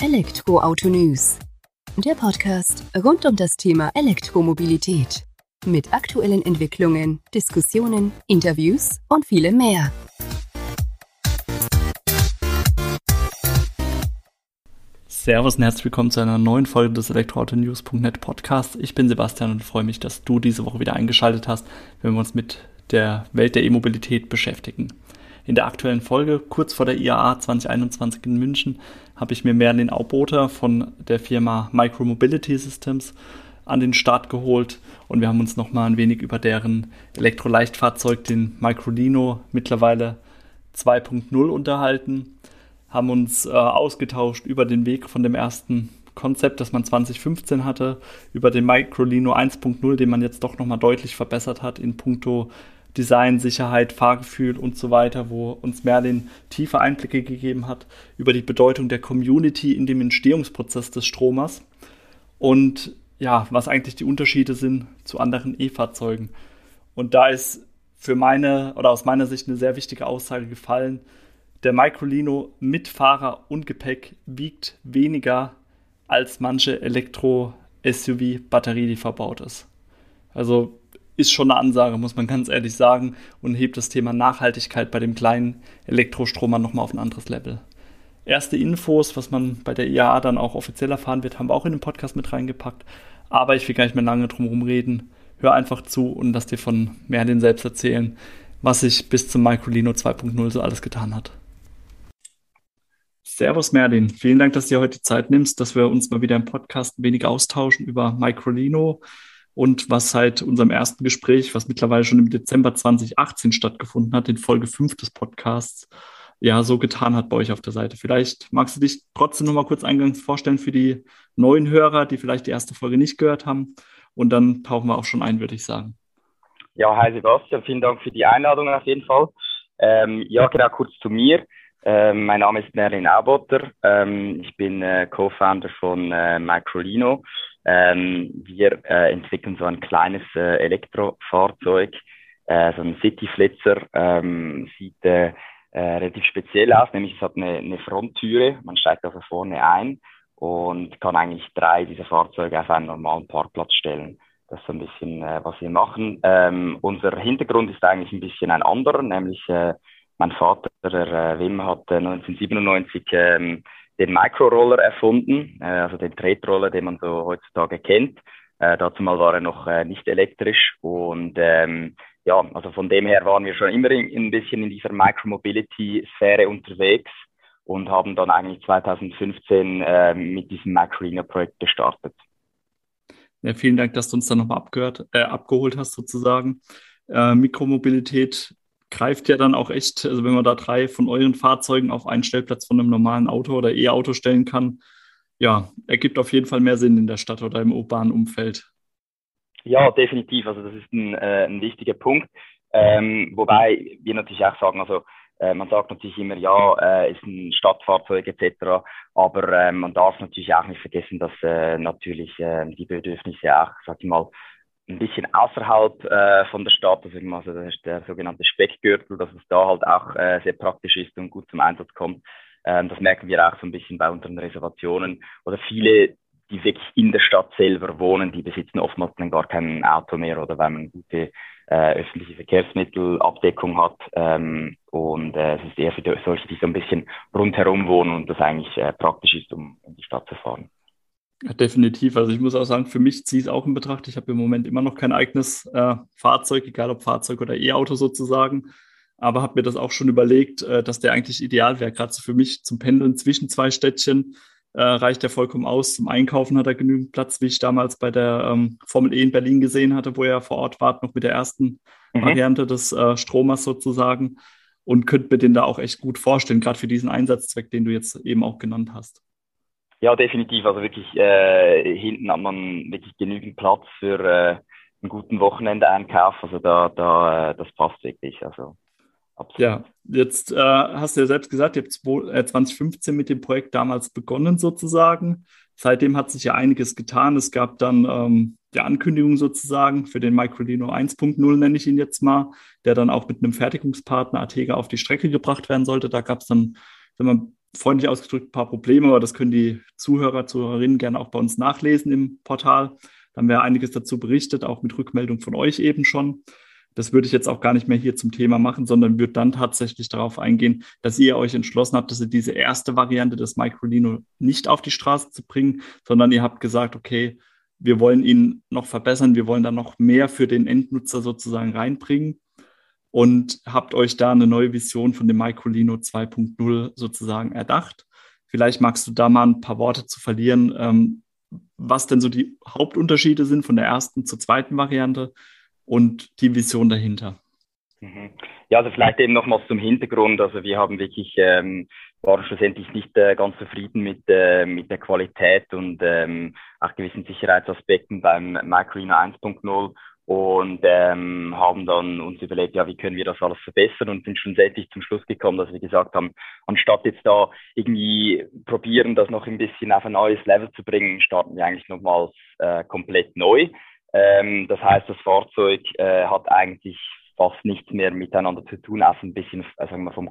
Elektroauto News. Der Podcast rund um das Thema Elektromobilität. Mit aktuellen Entwicklungen, Diskussionen, Interviews und vielem mehr. Servus und herzlich willkommen zu einer neuen Folge des Elektroautonews.net Podcasts. Ich bin Sebastian und freue mich, dass du diese Woche wieder eingeschaltet hast, wenn wir uns mit der Welt der E-Mobilität beschäftigen. In der aktuellen Folge, kurz vor der IAA 2021 in München, habe ich mir Merlin Auboter von der Firma Micromobility Systems an den Start geholt und wir haben uns nochmal ein wenig über deren Elektroleichtfahrzeug, den Microlino, mittlerweile 2.0 unterhalten, haben uns äh, ausgetauscht über den Weg von dem ersten Konzept, das man 2015 hatte, über den Microlino 1.0, den man jetzt doch nochmal deutlich verbessert hat in puncto Design, Sicherheit, Fahrgefühl und so weiter, wo uns Merlin tiefe Einblicke gegeben hat über die Bedeutung der Community in dem Entstehungsprozess des Stromers und ja, was eigentlich die Unterschiede sind zu anderen E-Fahrzeugen. Und da ist für meine oder aus meiner Sicht eine sehr wichtige Aussage gefallen. Der Microlino mit Fahrer und Gepäck wiegt weniger als manche Elektro-SUV-Batterie, die verbaut ist. Also ist schon eine Ansage, muss man ganz ehrlich sagen, und hebt das Thema Nachhaltigkeit bei dem kleinen Elektrostromer nochmal auf ein anderes Level. Erste Infos, was man bei der IAA dann auch offiziell erfahren wird, haben wir auch in den Podcast mit reingepackt. Aber ich will gar nicht mehr lange drum herum reden. Hör einfach zu und lass dir von Merlin selbst erzählen, was sich bis zum Microlino 2.0 so alles getan hat. Servus Merlin, vielen Dank, dass du dir heute die Zeit nimmst, dass wir uns mal wieder im Podcast ein wenig austauschen über Microlino, und was seit unserem ersten Gespräch, was mittlerweile schon im Dezember 2018 stattgefunden hat, in Folge 5 des Podcasts, ja, so getan hat bei euch auf der Seite. Vielleicht magst du dich trotzdem noch mal kurz eingangs vorstellen für die neuen Hörer, die vielleicht die erste Folge nicht gehört haben. Und dann tauchen wir auch schon ein, würde ich sagen. Ja, hi Sebastian, vielen Dank für die Einladung auf jeden Fall. Ähm, ja, genau, kurz zu mir. Ähm, mein Name ist Merlin Aubotter. Ähm, ich bin äh, Co-Founder von äh, Microlino. Ähm, wir äh, entwickeln so ein kleines äh, Elektrofahrzeug, äh, so ein City-Flitzer, ähm, sieht äh, äh, relativ speziell aus, nämlich es hat eine, eine Fronttüre, man steigt also vorne ein und kann eigentlich drei dieser Fahrzeuge auf einen normalen Parkplatz stellen. Das ist so ein bisschen, äh, was wir machen. Ähm, unser Hintergrund ist eigentlich ein bisschen ein anderer, nämlich äh, mein Vater, der Wim, hat äh, 1997 ähm, den Microroller erfunden, äh, also den Tretroller, den man so heutzutage kennt. Äh, dazu mal war er noch äh, nicht elektrisch und ähm, ja, also von dem her waren wir schon immer in, ein bisschen in dieser Micromobility-Sphäre unterwegs und haben dann eigentlich 2015 äh, mit diesem Microlino-Projekt gestartet. Ja, vielen Dank, dass du uns da nochmal abgehört, äh, abgeholt hast sozusagen. Äh, Mikromobilität greift ja dann auch echt, also wenn man da drei von euren Fahrzeugen auf einen Stellplatz von einem normalen Auto oder E-Auto stellen kann, ja, ergibt auf jeden Fall mehr Sinn in der Stadt oder im urbanen Umfeld. Ja, definitiv. Also das ist ein, äh, ein wichtiger Punkt. Ähm, wobei wir natürlich auch sagen, also äh, man sagt natürlich immer, ja, äh, ist ein Stadtfahrzeug etc. Aber äh, man darf natürlich auch nicht vergessen, dass äh, natürlich äh, die Bedürfnisse auch, sag ich mal, ein bisschen außerhalb äh, von der Stadt, also, das ist der sogenannte Speckgürtel, dass es da halt auch äh, sehr praktisch ist und gut zum Einsatz kommt. Ähm, das merken wir auch so ein bisschen bei unseren Reservationen. Oder viele, die wirklich in der Stadt selber wohnen, die besitzen oftmals dann gar kein Auto mehr oder weil man gute äh, öffentliche Verkehrsmittelabdeckung hat. Ähm, und äh, es ist eher für solche, die so ein bisschen rundherum wohnen und das eigentlich äh, praktisch ist, um in die Stadt zu fahren. Ja, definitiv. Also ich muss auch sagen, für mich ziehe ich es auch in Betracht. Ich habe im Moment immer noch kein eigenes äh, Fahrzeug, egal ob Fahrzeug oder E-Auto sozusagen. Aber habe mir das auch schon überlegt, äh, dass der eigentlich ideal wäre. Gerade so für mich zum Pendeln zwischen zwei Städtchen äh, reicht er vollkommen aus. Zum Einkaufen hat er genügend Platz, wie ich damals bei der ähm, Formel E in Berlin gesehen hatte, wo er vor Ort war, noch mit der ersten mhm. Variante des äh, Stromers sozusagen. Und könnte mir den da auch echt gut vorstellen, gerade für diesen Einsatzzweck, den du jetzt eben auch genannt hast. Ja, definitiv. Also wirklich äh, hinten hat man wirklich genügend Platz für äh, einen guten Wochenendeinkauf. Also da, da, äh, das passt wirklich. Also absolut. Ja, jetzt äh, hast du ja selbst gesagt, ihr habt 2015 äh, mit dem Projekt damals begonnen sozusagen. Seitdem hat sich ja einiges getan. Es gab dann ähm, die Ankündigung sozusagen für den Microlino 1.0, nenne ich ihn jetzt mal, der dann auch mit einem Fertigungspartner Atega auf die Strecke gebracht werden sollte. Da gab es dann wenn man freundlich ausgedrückt ein paar Probleme, aber das können die Zuhörer, Zuhörerinnen gerne auch bei uns nachlesen im Portal. Da haben wir einiges dazu berichtet, auch mit Rückmeldung von euch eben schon. Das würde ich jetzt auch gar nicht mehr hier zum Thema machen, sondern würde dann tatsächlich darauf eingehen, dass ihr euch entschlossen habt, dass ihr diese erste Variante des Microlino nicht auf die Straße zu bringen, sondern ihr habt gesagt, okay, wir wollen ihn noch verbessern, wir wollen da noch mehr für den Endnutzer sozusagen reinbringen und habt euch da eine neue Vision von dem Microlino 2.0 sozusagen erdacht. Vielleicht magst du da mal ein paar Worte zu verlieren, ähm, was denn so die Hauptunterschiede sind von der ersten zur zweiten Variante und die Vision dahinter. Mhm. Ja, also vielleicht eben nochmals zum Hintergrund. Also wir haben wirklich, ähm, waren schlussendlich nicht äh, ganz zufrieden mit, äh, mit der Qualität und ähm, auch gewissen Sicherheitsaspekten beim Microlino 1.0 und ähm, haben dann uns überlegt, ja, wie können wir das alles verbessern und sind schlussendlich zum Schluss gekommen, dass wir gesagt haben, anstatt jetzt da irgendwie probieren, das noch ein bisschen auf ein neues Level zu bringen, starten wir eigentlich nochmals äh, komplett neu. Ähm, das heißt, das Fahrzeug äh, hat eigentlich fast nichts mehr miteinander zu tun, auch ein bisschen, äh, sagen wir, vom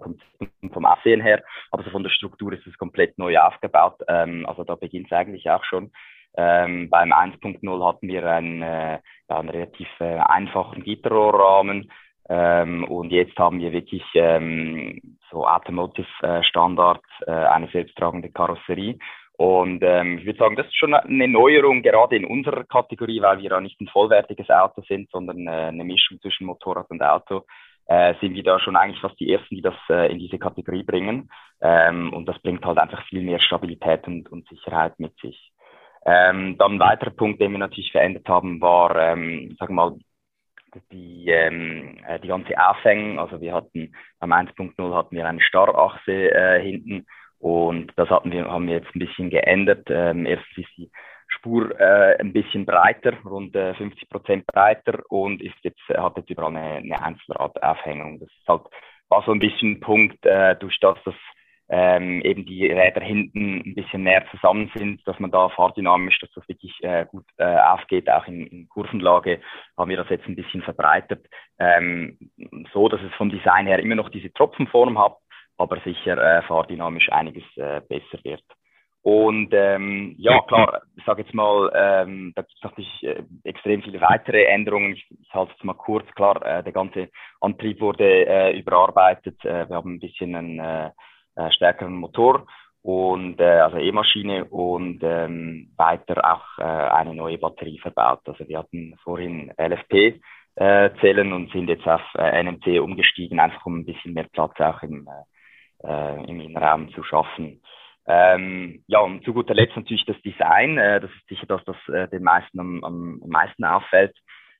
vom Aussehen her, aber so von der Struktur ist es komplett neu aufgebaut. Ähm, also da beginnt es eigentlich auch schon. Ähm, beim 1.0 hatten wir einen, äh, ja, einen relativ äh, einfachen Gitterrohrrahmen ähm, und jetzt haben wir wirklich ähm, so Automotive Standard, äh, eine selbsttragende Karosserie. Und ähm, ich würde sagen, das ist schon eine Neuerung, gerade in unserer Kategorie, weil wir ja nicht ein vollwertiges Auto sind, sondern äh, eine Mischung zwischen Motorrad und Auto. Äh, sind wir da schon eigentlich fast die Ersten, die das äh, in diese Kategorie bringen. Ähm, und das bringt halt einfach viel mehr Stabilität und, und Sicherheit mit sich. Ähm, dann ein weiterer Punkt, den wir natürlich verändert haben, war, ähm, sagen wir mal, die, ähm, äh, die ganze Aufhängung. Also wir hatten am 1.0 hatten wir eine Starrachse äh, hinten und das hatten wir, haben wir jetzt ein bisschen geändert. Ähm, erstens ist die Spur äh, ein bisschen breiter, rund äh, 50 Prozent breiter und ist jetzt, hat jetzt überall eine, eine Einzelradaufhängung. Das ist halt, war so ein bisschen ein Punkt, äh, durch das, dass ähm, eben die Räder hinten ein bisschen näher zusammen sind, dass man da fahrdynamisch, dass das wirklich äh, gut äh, aufgeht, auch in, in Kurvenlage, haben wir das jetzt ein bisschen verbreitert, ähm, so dass es vom Design her immer noch diese Tropfenform hat, aber sicher äh, fahrdynamisch einiges äh, besser wird. Und ähm, ja, klar, ich sage jetzt mal, ähm, da gibt es natürlich äh, extrem viele weitere Änderungen. Ich, ich halte es mal kurz. Klar, äh, der ganze Antrieb wurde äh, überarbeitet. Äh, wir haben ein bisschen einen äh, äh, stärkeren Motor und äh, also E-Maschine und ähm, weiter auch äh, eine neue Batterie verbaut. Also wir hatten vorhin LFP äh, Zellen und sind jetzt auf äh, NMC umgestiegen, einfach um ein bisschen mehr Platz auch im, äh, im Innenraum zu schaffen. Ähm, ja, und zu guter Letzt natürlich das Design. Äh, das ist sicher das, das äh, den meisten am, am meisten auffällt.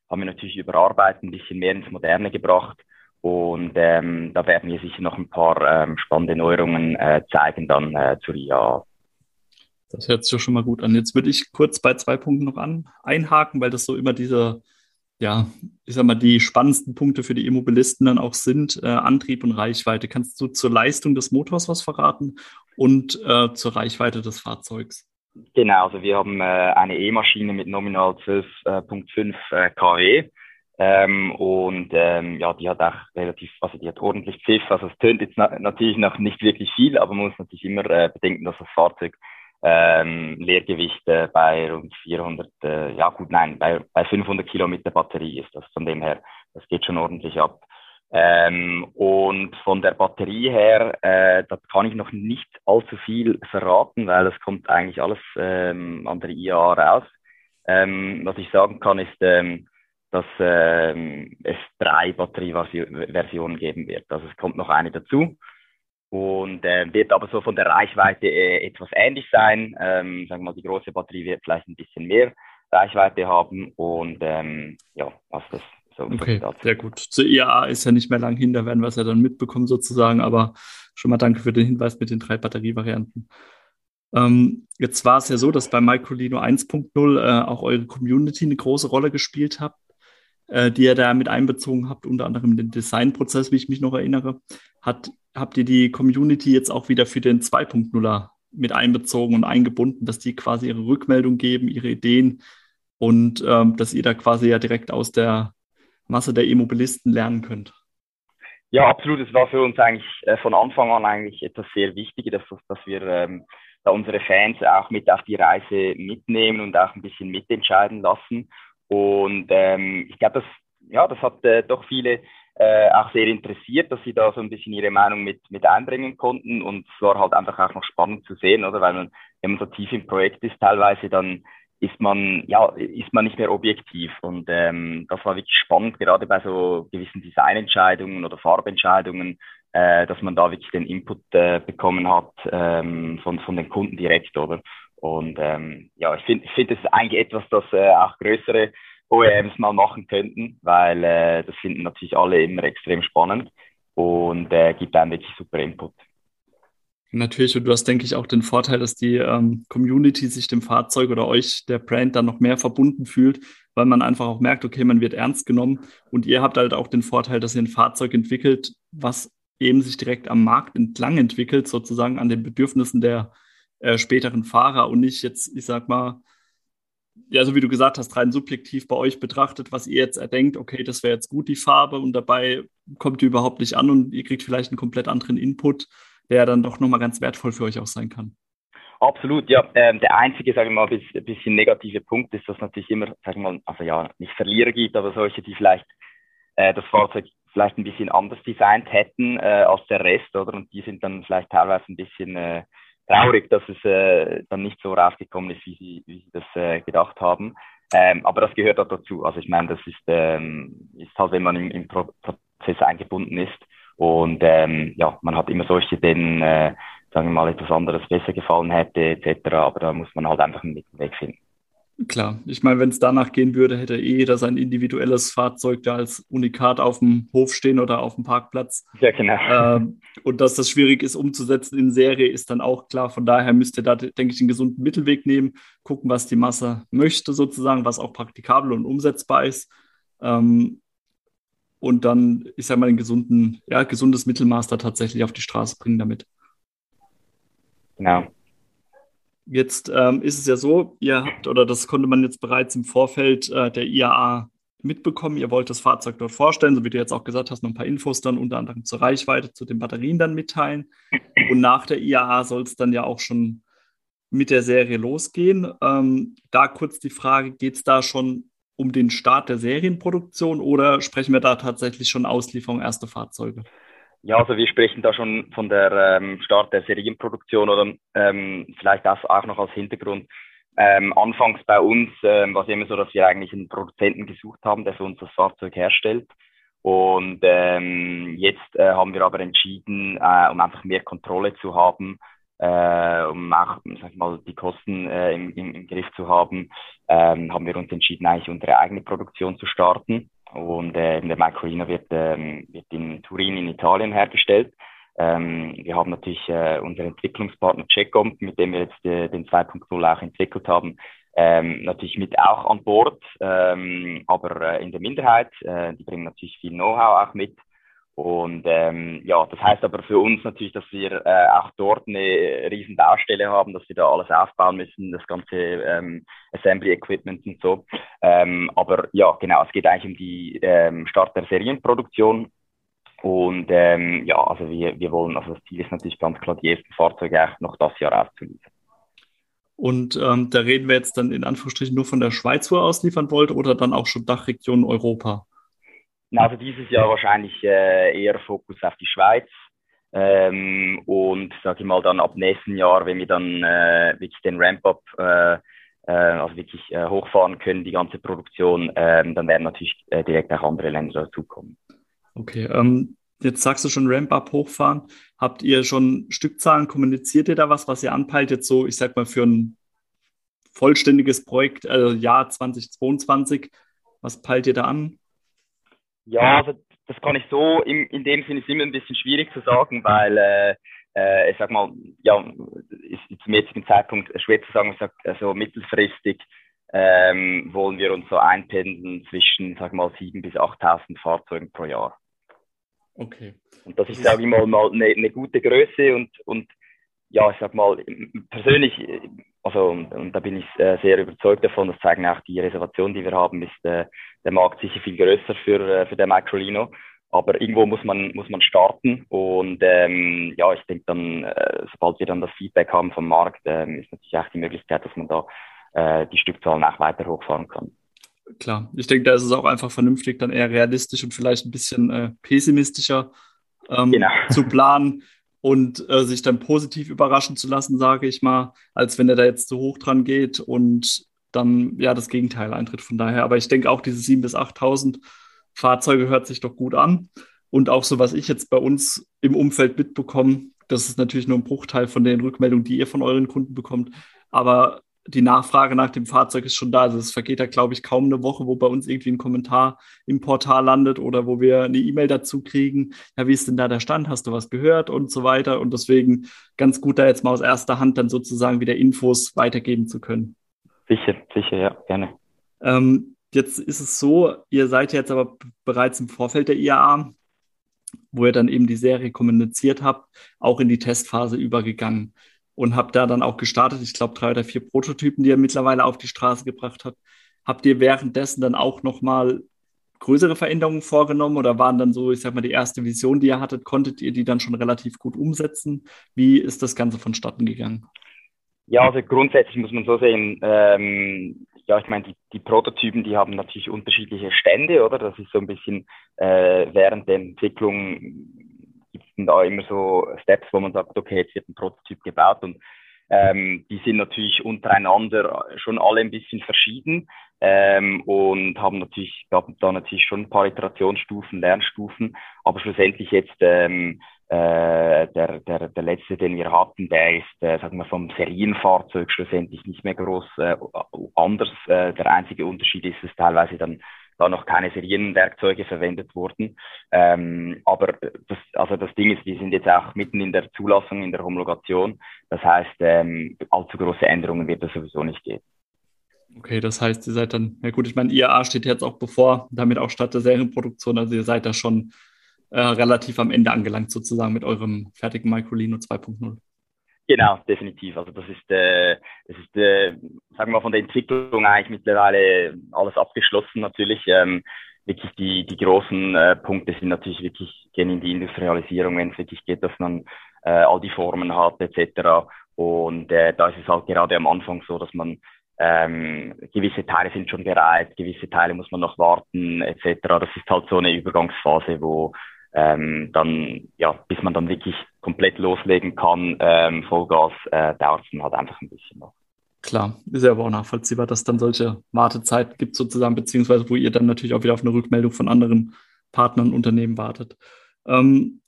Haben wir natürlich überarbeitet, ein bisschen mehr ins Moderne gebracht. Und ähm, da werden wir sicher noch ein paar ähm, spannende Neuerungen äh, zeigen dann äh, zur IA. Das hört sich schon mal gut an. Jetzt würde ich kurz bei zwei Punkten noch an, einhaken, weil das so immer diese, ja, ich sag mal, die spannendsten Punkte für die Immobilisten dann auch sind, äh, Antrieb und Reichweite. Kannst du zur Leistung des Motors was verraten und äh, zur Reichweite des Fahrzeugs? Genau, also wir haben äh, eine E-Maschine mit nominal 12,5 äh, kW ähm, und ähm, ja, die hat auch relativ, also die hat ordentlich Pfiff. Also es tönt jetzt na natürlich noch nicht wirklich viel, aber man muss natürlich immer äh, bedenken, dass das Fahrzeug ähm, Leergewicht äh, bei rund 400, äh, ja gut, nein, bei, bei 500 Kilometer Batterie ist. das von dem her, das geht schon ordentlich ab. Ähm, und von der Batterie her, äh, da kann ich noch nicht allzu viel verraten, weil das kommt eigentlich alles ähm, an der IAA raus. Ähm, was ich sagen kann, ist, ähm, dass ähm, es drei Batterieversionen geben wird. Also es kommt noch eine dazu und äh, wird aber so von der Reichweite äh, etwas ähnlich sein. Ähm, sagen wir mal, die große Batterie wird vielleicht ein bisschen mehr Reichweite haben und ähm, ja, was das so okay, sehr gut. Zur IAA ist ja nicht mehr lang hin, da werden wir es ja dann mitbekommen sozusagen, aber schon mal danke für den Hinweis mit den drei Batterievarianten. Ähm, jetzt war es ja so, dass bei Microlino 1.0 äh, auch eure Community eine große Rolle gespielt hat äh, die ihr da mit einbezogen habt, unter anderem den Designprozess, wie ich mich noch erinnere. Hat, habt ihr die Community jetzt auch wieder für den 2.0er mit einbezogen und eingebunden, dass die quasi ihre Rückmeldung geben, ihre Ideen und ähm, dass ihr da quasi ja direkt aus der Masse der Immobilisten lernen könnt? Ja, absolut. Es war für uns eigentlich äh, von Anfang an eigentlich etwas sehr Wichtiges, dass, dass wir ähm, da unsere Fans auch mit auf die Reise mitnehmen und auch ein bisschen mitentscheiden lassen. Und ähm, ich glaube, das, ja, das hat äh, doch viele äh, auch sehr interessiert, dass sie da so ein bisschen ihre Meinung mit, mit einbringen konnten. Und es war halt einfach auch noch spannend zu sehen, oder? Weil man, wenn man so tief im Projekt ist, teilweise dann ist man, ja, ist man nicht mehr objektiv. Und ähm, das war wirklich spannend, gerade bei so gewissen Designentscheidungen oder Farbentscheidungen, äh, dass man da wirklich den Input äh, bekommen hat ähm, von, von den Kunden direkt, oder? Und ähm, ja, ich finde, ich finde, das eigentlich etwas, das äh, auch größere OEMs mal machen könnten, weil äh, das finden natürlich alle immer extrem spannend und äh, gibt einem wirklich super Input. Natürlich, und du hast, denke ich, auch den Vorteil, dass die ähm, Community sich dem Fahrzeug oder euch, der Brand, dann noch mehr verbunden fühlt, weil man einfach auch merkt, okay, man wird ernst genommen. Und ihr habt halt auch den Vorteil, dass ihr ein Fahrzeug entwickelt, was eben sich direkt am Markt entlang entwickelt, sozusagen an den Bedürfnissen der äh, späteren Fahrer und nicht jetzt, ich sag mal, ja, so wie du gesagt hast, rein subjektiv bei euch betrachtet, was ihr jetzt erdenkt, okay, das wäre jetzt gut, die Farbe, und dabei kommt die überhaupt nicht an und ihr kriegt vielleicht einen komplett anderen Input, der dann doch nochmal ganz wertvoll für euch auch sein kann. Absolut, ja. Ähm, der einzige, sagen wir mal, ein bisschen negative Punkt ist, dass natürlich immer, sagen wir mal, also ja, nicht Verlierer gibt, aber solche, die vielleicht äh, das Fahrzeug vielleicht ein bisschen anders designt hätten äh, als der Rest, oder? Und die sind dann vielleicht teilweise ein bisschen äh, traurig, dass es äh, dann nicht so rausgekommen ist, wie sie, wie sie das äh, gedacht haben. Ähm, aber das gehört auch dazu. Also ich meine, das ist, ähm, ist halt, wenn man im, im Prozess eingebunden ist und ähm, ja, man hat immer solche, denen, äh, sagen wir mal, etwas anderes besser gefallen hätte, etc. Aber da muss man halt einfach einen Mittelweg finden. Klar, ich meine, wenn es danach gehen würde, hätte eh jeder sein individuelles Fahrzeug da als Unikat auf dem Hof stehen oder auf dem Parkplatz. Ja, genau. Ähm, und dass das schwierig ist umzusetzen in Serie, ist dann auch klar. Von daher müsst ihr da, denke ich, einen gesunden Mittelweg nehmen, gucken, was die Masse möchte sozusagen, was auch praktikabel und umsetzbar ist. Ähm, und dann, ich sage mal, ein gesunden, ja, gesundes Mittelmaß da tatsächlich auf die Straße bringen damit. Genau. Jetzt ähm, ist es ja so, ihr habt, oder das konnte man jetzt bereits im Vorfeld äh, der IAA mitbekommen, ihr wollt das Fahrzeug dort vorstellen, so wie du jetzt auch gesagt hast, noch ein paar Infos dann unter anderem zur Reichweite, zu den Batterien dann mitteilen. Und nach der IAA soll es dann ja auch schon mit der Serie losgehen. Ähm, da kurz die Frage, geht es da schon um den Start der Serienproduktion oder sprechen wir da tatsächlich schon Auslieferung erster Fahrzeuge? Ja, also wir sprechen da schon von der ähm, Start der Serienproduktion oder ähm, vielleicht das auch noch als Hintergrund. Ähm, anfangs bei uns ähm, war es immer so, dass wir eigentlich einen Produzenten gesucht haben, der für uns das Fahrzeug herstellt. Und ähm, jetzt äh, haben wir aber entschieden, äh, um einfach mehr Kontrolle zu haben, äh, um auch sag ich mal, die Kosten äh, im, im, im Griff zu haben, ähm, haben wir uns entschieden, eigentlich unsere eigene Produktion zu starten. Und äh, der Microlina wird, ähm, wird in Turin in Italien hergestellt. Ähm, wir haben natürlich äh, unseren Entwicklungspartner Checkcom, mit dem wir jetzt äh, den 2.0 auch entwickelt haben, ähm, natürlich mit auch an Bord, ähm, aber äh, in der Minderheit. Äh, die bringen natürlich viel Know-how auch mit. Und ähm, ja, das heißt aber für uns natürlich, dass wir äh, auch dort eine riesen Baustelle haben, dass wir da alles aufbauen müssen, das ganze ähm, Assembly Equipment und so. Ähm, aber ja, genau, es geht eigentlich um die ähm, Start der Serienproduktion. Und ähm, ja, also wir, wir wollen, also das Ziel ist natürlich ganz klar, die ersten Fahrzeuge auch noch das Jahr auszuliefern. Und ähm, da reden wir jetzt dann in Anführungsstrichen nur von der Schweiz, wo ihr ausliefern wollt, oder dann auch schon Dachregion Europa? Also dieses Jahr wahrscheinlich äh, eher Fokus auf die Schweiz. Ähm, und sage ich mal dann ab nächsten Jahr, wenn wir dann äh, wirklich den Ramp-up, äh, äh, also wirklich äh, hochfahren können, die ganze Produktion, äh, dann werden natürlich äh, direkt auch andere Länder dazukommen. Okay, ähm, jetzt sagst du schon Ramp-up hochfahren. Habt ihr schon Stückzahlen? Kommuniziert ihr da was, was ihr anpeilt jetzt so, ich sag mal, für ein vollständiges Projekt, äh, Jahr 2022? Was peilt ihr da an? Ja, also das kann ich so, in, in dem Sinne ist immer ein bisschen schwierig zu sagen, weil äh, äh, ich sag mal, ja, ist zum jetzigen Zeitpunkt schwer zu sagen, ich sag, also mittelfristig ähm, wollen wir uns so einpendeln zwischen, sag mal, 7.000 bis 8.000 Fahrzeugen pro Jahr. Okay. Und das ist, sage ich mal, mal eine, eine gute Größe und, und ja, ich sag mal, persönlich, also und, und da bin ich äh, sehr überzeugt davon, das zeigen auch die Reservationen, die wir haben, ist äh, der Markt sicher viel größer für, äh, für den Microlino. Aber irgendwo muss man, muss man starten und ähm, ja, ich denke dann, äh, sobald wir dann das Feedback haben vom Markt, ähm, ist natürlich auch die Möglichkeit, dass man da äh, die Stückzahlen auch weiter hochfahren kann. Klar, ich denke, da ist es auch einfach vernünftig, dann eher realistisch und vielleicht ein bisschen pessimistischer ähm, genau. zu planen und äh, sich dann positiv überraschen zu lassen, sage ich mal, als wenn er da jetzt zu hoch dran geht und dann ja das Gegenteil eintritt von daher. Aber ich denke auch, diese 7.000 bis 8.000 Fahrzeuge hört sich doch gut an. Und auch so, was ich jetzt bei uns im Umfeld mitbekomme, das ist natürlich nur ein Bruchteil von den Rückmeldungen, die ihr von euren Kunden bekommt. Aber die Nachfrage nach dem Fahrzeug ist schon da. Also es vergeht da, glaube ich, kaum eine Woche, wo bei uns irgendwie ein Kommentar im Portal landet oder wo wir eine E-Mail dazu kriegen. Ja, wie ist denn da der Stand? Hast du was gehört und so weiter? Und deswegen ganz gut, da jetzt mal aus erster Hand dann sozusagen wieder Infos weitergeben zu können. Sicher, sicher, ja, gerne. Ähm, jetzt ist es so, ihr seid jetzt aber bereits im Vorfeld der IAA, wo ihr dann eben die Serie kommuniziert habt, auch in die Testphase übergegangen und habt da dann auch gestartet. Ich glaube, drei oder vier Prototypen, die ihr mittlerweile auf die Straße gebracht habt. Habt ihr währenddessen dann auch nochmal größere Veränderungen vorgenommen oder waren dann so, ich sag mal, die erste Vision, die ihr hattet, konntet ihr die dann schon relativ gut umsetzen? Wie ist das Ganze vonstatten gegangen? Ja, also grundsätzlich muss man so sehen, ähm, ja, ich meine, die, die Prototypen, die haben natürlich unterschiedliche Stände, oder? Das ist so ein bisschen äh, während der Entwicklung gibt es da immer so Steps, wo man sagt, okay, jetzt wird ein Prototyp gebaut und ähm, die sind natürlich untereinander schon alle ein bisschen verschieden ähm, und haben natürlich, gab da natürlich schon ein paar Iterationsstufen, Lernstufen, aber schlussendlich jetzt ähm, äh, der, der, der letzte, den wir hatten, der ist, äh, sagen wir, vom Serienfahrzeug schlussendlich nicht mehr groß äh, anders. Äh, der einzige Unterschied ist, dass teilweise dann da noch keine Serienwerkzeuge verwendet wurden. Ähm, aber das, also das Ding ist, wir sind jetzt auch mitten in der Zulassung, in der Homologation. Das heißt, ähm, allzu große Änderungen wird es sowieso nicht geben. Okay, das heißt, ihr seid dann, ja gut, ich meine, IAA steht jetzt auch bevor, damit auch statt der Serienproduktion, also ihr seid da schon äh, relativ am Ende angelangt, sozusagen mit eurem fertigen Microlino 2.0. Genau, definitiv. Also das ist, äh, das ist äh, sagen wir mal, von der Entwicklung eigentlich mittlerweile alles abgeschlossen natürlich. Ähm, wirklich die, die großen äh, Punkte sind natürlich wirklich gehen in die Industrialisierung, wenn es wirklich geht, dass man äh, all die Formen hat etc. Und äh, da ist es halt gerade am Anfang so, dass man ähm, gewisse Teile sind schon bereit, gewisse Teile muss man noch warten etc. Das ist halt so eine Übergangsphase, wo ähm, dann, ja, bis man dann wirklich komplett loslegen kann, ähm, Vollgas, äh, dauert es dann halt einfach ein bisschen noch. Klar, ist ja aber auch nachvollziehbar, dass dann solche Wartezeit gibt sozusagen, beziehungsweise wo ihr dann natürlich auch wieder auf eine Rückmeldung von anderen Partnern und Unternehmen wartet. Ähm,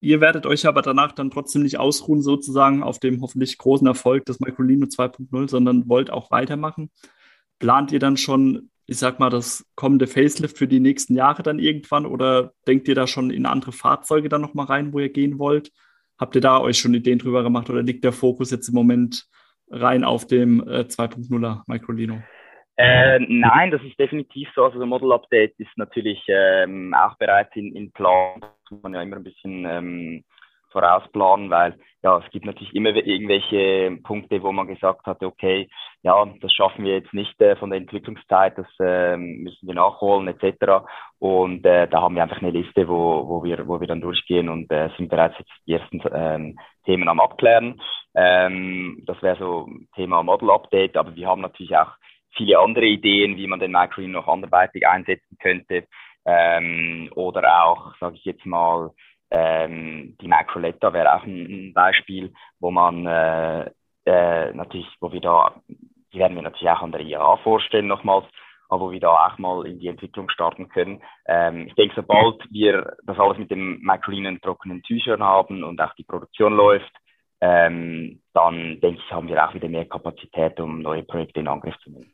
ihr werdet euch aber danach dann trotzdem nicht ausruhen sozusagen auf dem hoffentlich großen Erfolg des Microlino 2.0, sondern wollt auch weitermachen. Plant ihr dann schon ich sag mal, das kommende Facelift für die nächsten Jahre dann irgendwann oder denkt ihr da schon in andere Fahrzeuge dann nochmal rein, wo ihr gehen wollt? Habt ihr da euch schon Ideen drüber gemacht oder liegt der Fokus jetzt im Moment rein auf dem äh, 2.0er Microlino? Äh, nein, das ist definitiv so. Also das Model Update ist natürlich ähm, auch bereits in, in Plan. Das muss man ja immer ein bisschen ähm, vorausplanen, weil ja, es gibt natürlich immer irgendwelche Punkte, wo man gesagt hat, okay, ja, das schaffen wir jetzt nicht äh, von der Entwicklungszeit, das äh, müssen wir nachholen etc. Und äh, da haben wir einfach eine Liste, wo, wo wir wo wir dann durchgehen und äh, sind bereits jetzt die ersten ähm, Themen am abklären. Ähm, das wäre so Thema Model Update, aber wir haben natürlich auch viele andere Ideen, wie man den Microin noch anderweitig einsetzen könnte. Ähm, oder auch, sage ich jetzt mal, ähm, die Microletta wäre auch ein, Beispiel, wo man äh, äh, natürlich, wo wir da, die werden wir natürlich auch an der IAA vorstellen nochmals, aber wo wir da auch mal in die Entwicklung starten können. Ähm, ich denke, sobald wir das alles mit dem Microlin in trockenen Tüchern haben und auch die Produktion läuft, ähm, dann denke ich, haben wir auch wieder mehr Kapazität, um neue Projekte in Angriff zu nehmen.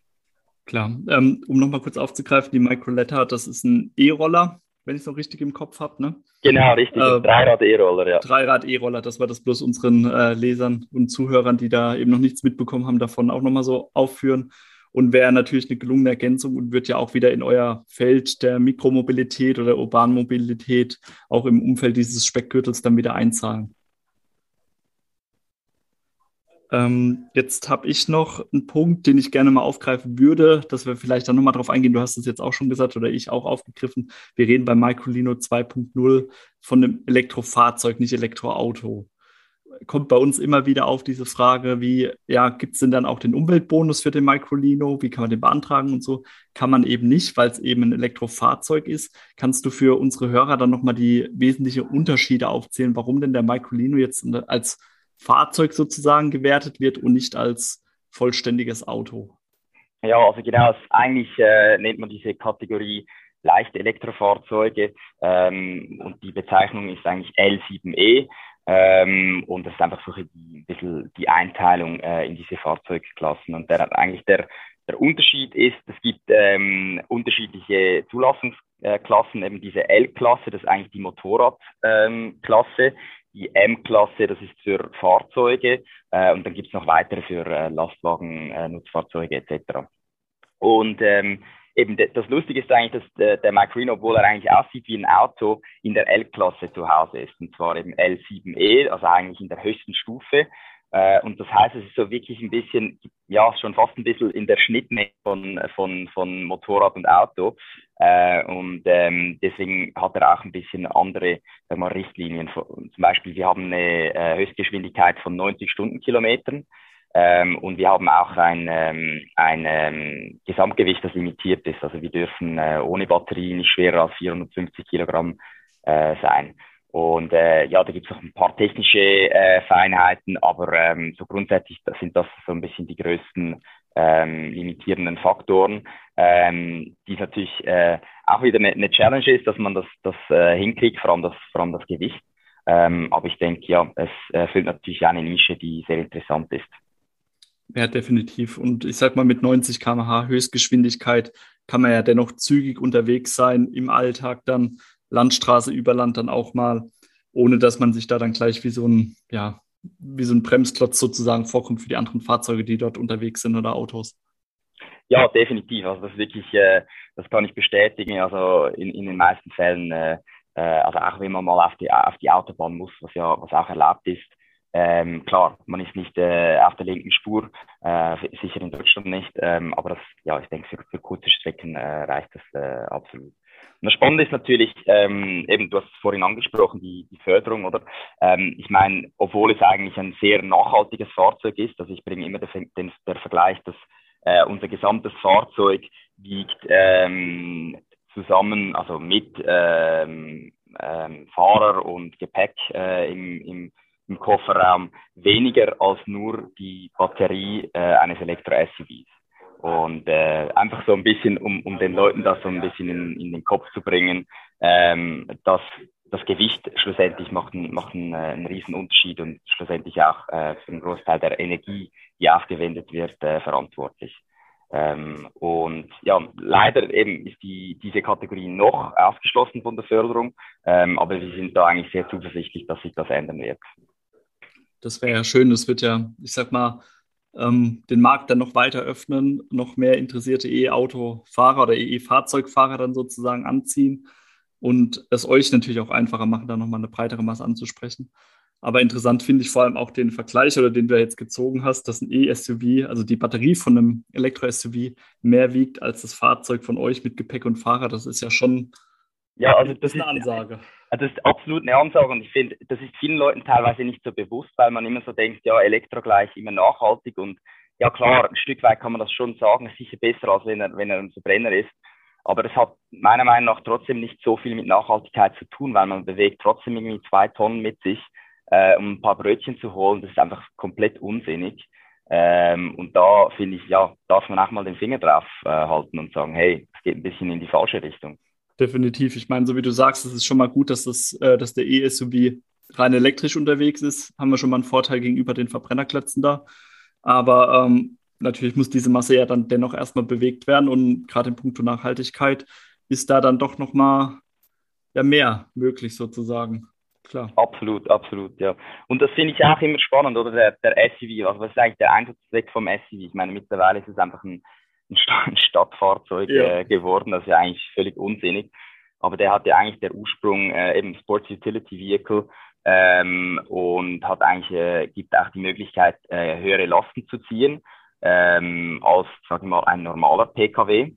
Klar. Ähm, um nochmal kurz aufzugreifen, die Microletta, das ist ein E-Roller, wenn ich es noch richtig im Kopf habe, ne? Genau, richtig. Äh, Dreirad-E-Roller, ja. Dreirad-E-Roller, das war das bloß unseren äh, Lesern und Zuhörern, die da eben noch nichts mitbekommen haben, davon auch nochmal so aufführen. Und wäre natürlich eine gelungene Ergänzung und wird ja auch wieder in euer Feld der Mikromobilität oder Urbanmobilität auch im Umfeld dieses Speckgürtels dann wieder einzahlen. Ähm, jetzt habe ich noch einen Punkt, den ich gerne mal aufgreifen würde, dass wir vielleicht dann nochmal drauf eingehen. Du hast es jetzt auch schon gesagt oder ich auch aufgegriffen. Wir reden bei Microlino 2.0 von einem Elektrofahrzeug, nicht Elektroauto. Kommt bei uns immer wieder auf diese Frage, wie, ja, gibt es denn dann auch den Umweltbonus für den Microlino? Wie kann man den beantragen und so? Kann man eben nicht, weil es eben ein Elektrofahrzeug ist. Kannst du für unsere Hörer dann nochmal die wesentlichen Unterschiede aufzählen, warum denn der Microlino jetzt als Fahrzeug sozusagen gewertet wird und nicht als vollständiges Auto. Ja, also genau, eigentlich äh, nennt man diese Kategorie leichte Elektrofahrzeuge ähm, und die Bezeichnung ist eigentlich L7E ähm, und das ist einfach so ein bisschen die Einteilung äh, in diese Fahrzeugklassen und der eigentlich der der Unterschied ist, es gibt ähm, unterschiedliche Zulassungsklassen, eben diese L-Klasse, das ist eigentlich die Motorradklasse, ähm, die M-Klasse, das ist für Fahrzeuge äh, und dann gibt es noch weitere für äh, Lastwagen, äh, Nutzfahrzeuge etc. Und ähm, eben das Lustige ist eigentlich, dass der, der Macrino, obwohl er eigentlich aussieht wie ein Auto, in der L-Klasse zu Hause ist und zwar eben L7E, also eigentlich in der höchsten Stufe. Äh, und das heißt, es ist so wirklich ein bisschen, ja, schon fast ein bisschen in der Schnittmenge von, von, von Motorrad und Auto. Äh, und ähm, deswegen hat er auch ein bisschen andere sag mal, Richtlinien. Zum Beispiel, wir haben eine äh, Höchstgeschwindigkeit von 90 Stundenkilometern. Ähm, und wir haben auch ein, ähm, ein ähm, Gesamtgewicht, das limitiert ist. Also wir dürfen äh, ohne Batterie nicht schwerer als 450 Kilogramm äh, sein. Und äh, ja, da gibt es noch ein paar technische äh, Feinheiten, aber ähm, so grundsätzlich sind das so ein bisschen die größten ähm, limitierenden Faktoren, ähm, die natürlich äh, auch wieder eine, eine Challenge ist, dass man das, das äh, hinkriegt, vor allem das, vor allem das Gewicht. Ähm, aber ich denke, ja, es erfüllt natürlich eine Nische, die sehr interessant ist. Ja, definitiv. Und ich sag mal, mit 90 km/h Höchstgeschwindigkeit kann man ja dennoch zügig unterwegs sein im Alltag dann Landstraße über Land dann auch mal, ohne dass man sich da dann gleich wie so ein, ja, wie so ein Bremsklotz sozusagen vorkommt für die anderen Fahrzeuge, die dort unterwegs sind oder Autos. Ja, definitiv. Also das wirklich, äh, das kann ich bestätigen. Also in, in den meisten Fällen, äh, äh, also auch wenn man mal auf die, auf die Autobahn muss, was ja, was auch erlaubt ist, ähm, klar, man ist nicht äh, auf der linken Spur, äh, sicher in Deutschland nicht, ähm, aber das, ja, ich denke, für, für kurze Strecken reicht das absolut. Und das Spannende ist natürlich, ähm, eben, du hast es vorhin angesprochen, die, die Förderung, oder? Ähm, ich meine, obwohl es eigentlich ein sehr nachhaltiges Fahrzeug ist, also ich bringe immer den, den, der Vergleich, dass äh, unser gesamtes Fahrzeug wiegt ähm, zusammen, also mit ähm, ähm, Fahrer und Gepäck äh, im, im, im Kofferraum weniger als nur die Batterie äh, eines Elektro-SUVs. Und äh, einfach so ein bisschen, um, um den Leuten das so ein bisschen in, in den Kopf zu bringen, ähm, dass das Gewicht schlussendlich macht, einen, macht einen, äh, einen riesen Unterschied und schlussendlich auch äh, für einen Großteil der Energie, die aufgewendet wird, äh, verantwortlich. Ähm, und ja, leider eben ist die, diese Kategorie noch ausgeschlossen von der Förderung, ähm, aber wir sind da eigentlich sehr zuversichtlich, dass sich das ändern wird. Das wäre ja schön, das wird ja, ich sag mal, ähm, den Markt dann noch weiter öffnen, noch mehr interessierte E-Auto-Fahrer oder E-Fahrzeugfahrer dann sozusagen anziehen und es euch natürlich auch einfacher machen, da nochmal eine breitere Masse anzusprechen. Aber interessant finde ich vor allem auch den Vergleich oder den du jetzt gezogen hast, dass ein E-SUV, also die Batterie von einem Elektro-SUV, mehr wiegt als das Fahrzeug von euch mit Gepäck und Fahrer. Das ist ja schon ja, also das ist eine Ansage. Das ist absolut eine Ansage und ich finde, das ist vielen Leuten teilweise nicht so bewusst, weil man immer so denkt, ja, Elektro gleich immer nachhaltig und ja klar, ein Stück weit kann man das schon sagen, sicher besser, als wenn er, wenn er ein Verbrenner ist. Aber es hat meiner Meinung nach trotzdem nicht so viel mit Nachhaltigkeit zu tun, weil man bewegt trotzdem irgendwie zwei Tonnen mit sich, äh, um ein paar Brötchen zu holen. Das ist einfach komplett unsinnig. Ähm, und da finde ich, ja, darf man auch mal den Finger drauf äh, halten und sagen, hey, es geht ein bisschen in die falsche Richtung. Definitiv. Ich meine, so wie du sagst, es ist schon mal gut, dass, das, äh, dass der E-SUV rein elektrisch unterwegs ist. Haben wir schon mal einen Vorteil gegenüber den Verbrennerklötzen da. Aber ähm, natürlich muss diese Masse ja dann dennoch erstmal bewegt werden. Und gerade in puncto Nachhaltigkeit ist da dann doch nochmal ja, mehr möglich sozusagen. Klar. Absolut, absolut, ja. Und das finde ich auch immer spannend, oder? Der, der SUV, also was ist eigentlich der Einsatzzweck vom SUV? Ich meine, mittlerweile ist es einfach ein ein Stadtfahrzeug ja. äh, geworden. Das ist ja eigentlich völlig unsinnig. Aber der hat ja eigentlich der Ursprung äh, eben Sports Utility Vehicle. ähm, und hat eigentlich, äh, gibt auch die Möglichkeit, äh, höhere Lasten zu ziehen ähm, als, sagen wir mal, ein normaler PKW.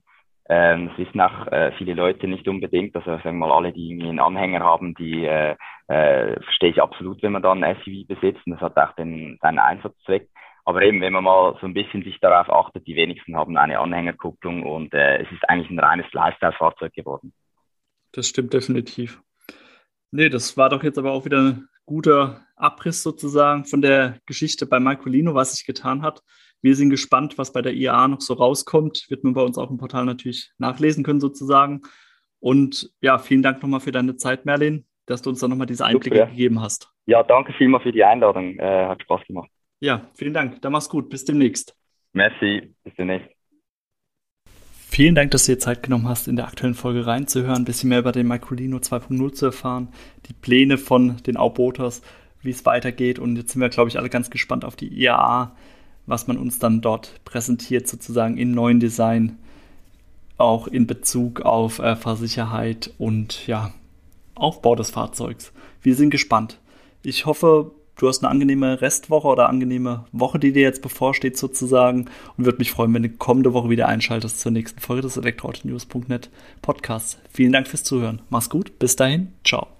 Ähm, das wissen auch äh, viele Leute nicht unbedingt. Also sagen wir mal, alle, die irgendwie einen Anhänger haben, die äh, äh, verstehe ich absolut, wenn man dann ein SUV besitzt. Und das hat auch den, seinen Einsatzzweck. Aber eben, wenn man mal so ein bisschen sich darauf achtet, die wenigsten haben eine Anhängerkupplung und äh, es ist eigentlich ein reines Lifestyle-Fahrzeug geworden. Das stimmt definitiv. Nee, das war doch jetzt aber auch wieder ein guter Abriss sozusagen von der Geschichte bei Marcolino, was sich getan hat. Wir sind gespannt, was bei der IAA noch so rauskommt. Wird man bei uns auch im Portal natürlich nachlesen können sozusagen. Und ja, vielen Dank nochmal für deine Zeit, Merlin, dass du uns da nochmal diese Einblicke Super. gegeben hast. Ja, danke vielmals für die Einladung. Äh, hat Spaß gemacht. Ja, vielen Dank. Dann mach's gut. Bis demnächst. Merci. Bis demnächst. Vielen Dank, dass du dir Zeit genommen hast, in der aktuellen Folge reinzuhören, ein bisschen mehr über den Microlino 2.0 zu erfahren, die Pläne von den Outboaters, wie es weitergeht. Und jetzt sind wir, glaube ich, alle ganz gespannt auf die IAA, was man uns dann dort präsentiert, sozusagen im neuen Design, auch in Bezug auf äh, Fahrsicherheit und ja, Aufbau des Fahrzeugs. Wir sind gespannt. Ich hoffe, du hast eine angenehme Restwoche oder angenehme Woche, die dir jetzt bevorsteht sozusagen und würde mich freuen, wenn du kommende Woche wieder einschaltest zur nächsten Folge des elektroautonews.net Podcasts. Vielen Dank fürs Zuhören. Mach's gut. Bis dahin. Ciao.